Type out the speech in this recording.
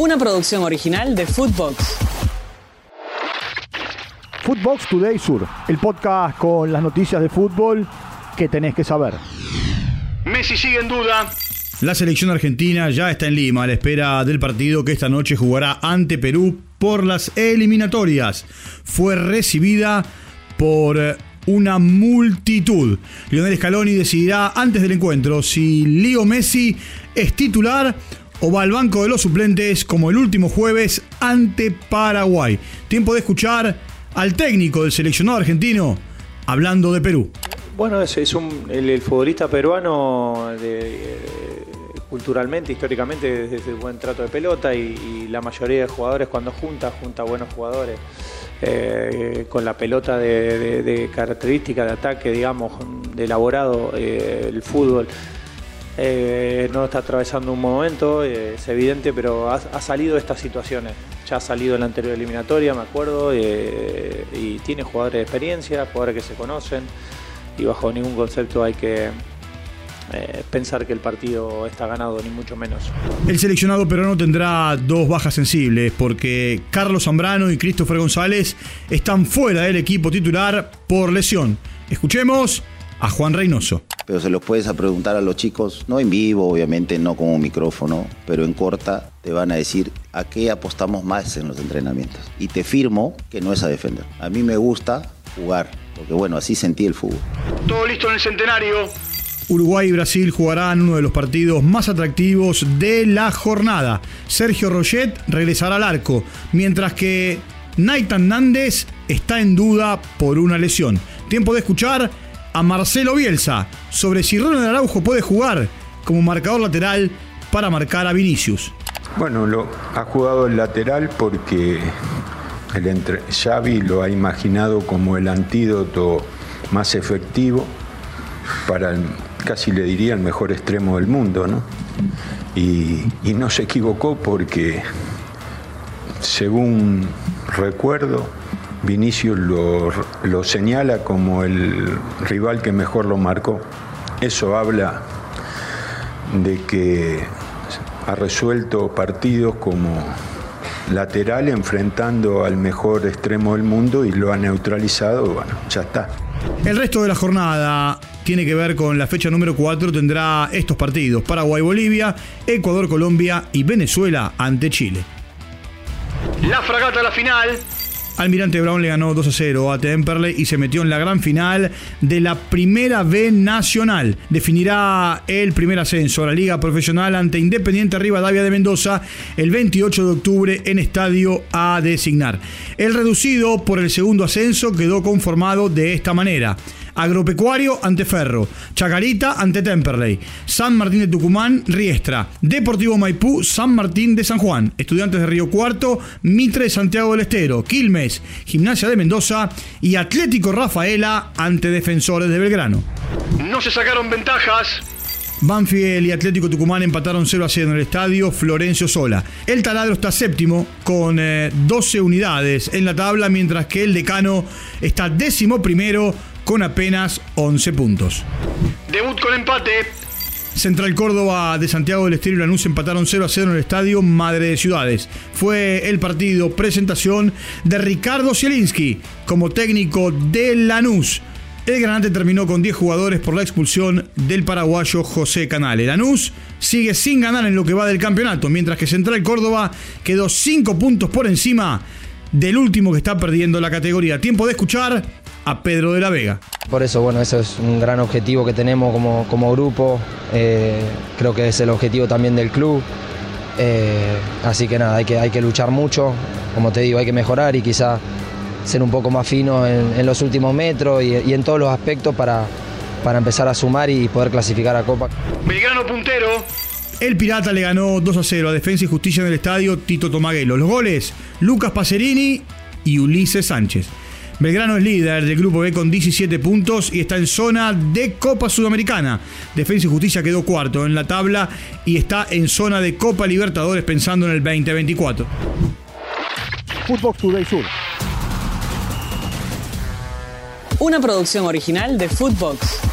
una producción original de Footbox. Footbox Today Sur, el podcast con las noticias de fútbol que tenés que saber. Messi sigue en duda. La selección argentina ya está en Lima a la espera del partido que esta noche jugará ante Perú por las eliminatorias. Fue recibida por eh, una multitud. Lionel Scaloni decidirá antes del encuentro si Leo Messi es titular o va al banco de los suplentes como el último jueves ante Paraguay. Tiempo de escuchar al técnico del seleccionado argentino hablando de Perú. Bueno, es, el, futbolista peruano de, culturalmente, históricamente, desde el buen trato de pelota y, la mayoría de jugadores cuando junta, junta buenos jugadores. Eh, con la pelota de, característica de ataque, digamos, de elaborado, eh, el fútbol. Eh, no está atravesando un momento, es evidente, pero ha, salido de estas situaciones. Ya ha salido en la anterior eliminatoria, me acuerdo, y tiene jugadores de experiencia, jugadores que se conocen, y bajo ningún concepto hay que, eh, pensar que el partido está ganado, ni mucho menos. El seleccionado peruano tendrá dos bajas sensibles, porque Carlos Zambrano y Christopher González están fuera del equipo titular por lesión. Escuchemos a Juan Reynoso. Pero se los puedes preguntar a los chicos, no en vivo, obviamente, no con un micrófono, pero en corta te van a decir a qué apostamos más en los entrenamientos. Y te firmo que no es a defender. A mí me gusta jugar, porque bueno, así sentí el fútbol. Todo listo en el centenario. Uruguay y Brasil jugarán uno de los partidos más atractivos de la jornada. Sergio Roget regresará al arco, mientras que Naitan Nández está en duda por una lesión. Tiempo de escuchar a Marcelo Bielsa sobre si Ronald Araujo puede jugar como marcador lateral para marcar a Vinicius. Bueno, lo, ha jugado el lateral porque el entre, Xavi lo ha imaginado como el antídoto más efectivo para el casi le diría el mejor extremo del mundo, ¿no? Y, no se equivocó porque, según recuerdo, Vinicius lo, lo señala como el rival que mejor lo marcó. Eso habla de que ha resuelto partidos como lateral enfrentando al mejor extremo del mundo y lo ha neutralizado, bueno, ya está. El resto de la jornada tiene que ver con la fecha número 4, tendrá estos partidos, Paraguay-Bolivia, Ecuador-Colombia y Venezuela ante Chile. La fragata a la final. Almirante Brown le ganó 2 a 0 a Temperley y se metió en la gran final de la Primera B Nacional. Definirá el primer ascenso a la Liga Profesional ante Independiente Rivadavia de Mendoza el 28 de octubre en estadio a designar. El reducido por el segundo ascenso quedó conformado de esta manera. Agropecuario ante Ferro, Chacarita ante Temperley, San Martín de Tucumán, Riestra, Deportivo Maipú, San Martín de San Juan, Estudiantes de Río Cuarto, Mitre de Santiago del Estero, Quilmes, Gimnasia de Mendoza y Atlético Rafaela ante Defensores de Belgrano. No se sacaron ventajas. Banfield y Atlético Tucumán empataron 0 a 0 en el estadio Florencio Sola. El taladro está séptimo con 12 eh, unidades en la tabla, mientras que el decano está décimo primero con apenas 11 puntos. Debut con empate. Central Córdoba de Santiago del Estero y Lanús empataron 0 a 0 en el estadio Madre de Ciudades. Fue el partido presentación de Ricardo Zielinski como técnico de Lanús. El Granate terminó con 10 jugadores por la expulsión del paraguayo José Canale. Lanús sigue sin ganar en lo que va del campeonato, mientras que Central Córdoba quedó 5 puntos por encima del último que está perdiendo la categoría. Tiempo de escuchar a Pedro de la Vega. Por eso, bueno, eso es un gran objetivo que tenemos como, como grupo. Eh, creo que es el objetivo también del club. Eh, así que nada, hay que, hay que luchar mucho. Como te digo, hay que mejorar y quizá ser un poco más fino en, los últimos metros y, y, en todos los aspectos para, para empezar a sumar y poder clasificar a Copa. Belgrano puntero. El Pirata le ganó 2 a 0 a Defensa y Justicia en el estadio Tito Tomaguelo. Los goles, Lucas Pacerini y Ulises Sánchez. Belgrano es líder del grupo B con 17 puntos y está en zona de Copa Sudamericana. Defensa y Justicia quedó cuarto en la tabla y está en zona de Copa Libertadores pensando en el 2024. Footbox Today Sur. Una producción original de Footbox.